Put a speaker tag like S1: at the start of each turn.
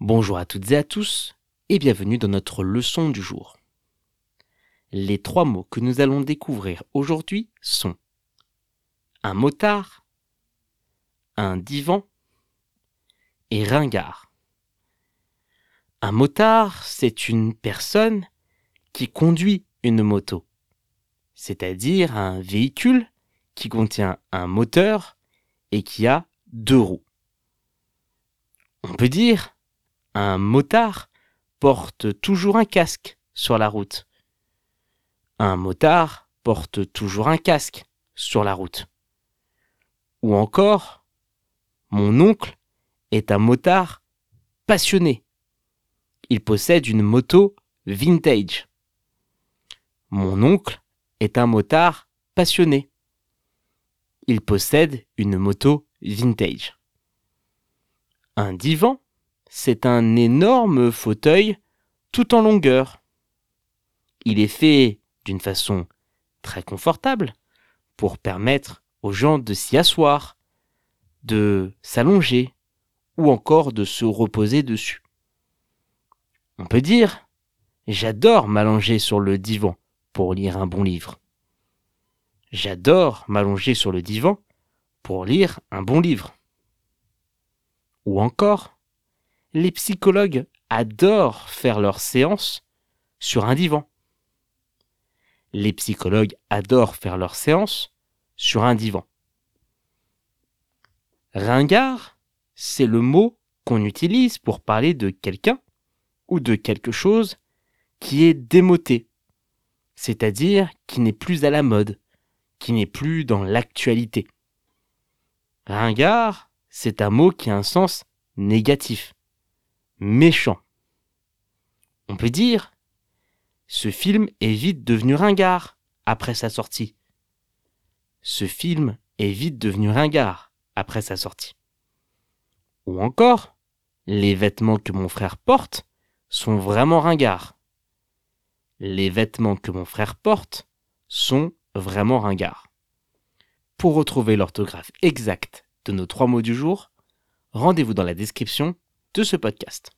S1: Bonjour à toutes et à tous et bienvenue dans notre leçon du jour. Les trois mots que nous allons découvrir aujourd'hui sont un motard, un divan et ringard. Un motard, c'est une personne qui conduit une moto, c'est-à-dire un véhicule qui contient un moteur et qui a deux roues. On peut dire un motard porte toujours un casque sur la route. Un motard porte toujours un casque sur la route. Ou encore, mon oncle est un motard passionné. Il possède une moto vintage. Mon oncle est un motard passionné. Il possède une moto vintage. Un divan c'est un énorme fauteuil tout en longueur. Il est fait d'une façon très confortable pour permettre aux gens de s'y asseoir, de s'allonger ou encore de se reposer dessus. On peut dire J'adore m'allonger sur le divan pour lire un bon livre. J'adore m'allonger sur le divan pour lire un bon livre. Ou encore les psychologues adorent faire leurs séances sur un divan. Les psychologues adorent faire leurs séances sur un divan. Ringard, c'est le mot qu'on utilise pour parler de quelqu'un ou de quelque chose qui est démoté, c'est-à-dire qui n'est plus à la mode, qui n'est plus dans l'actualité. Ringard, c'est un mot qui a un sens négatif méchant. On peut dire, ce film est vite devenu ringard après sa sortie. Ce film est vite devenu ringard après sa sortie. Ou encore, les vêtements que mon frère porte sont vraiment ringards. Les vêtements que mon frère porte sont vraiment ringards. Pour retrouver l'orthographe exacte de nos trois mots du jour, rendez-vous dans la description de ce podcast.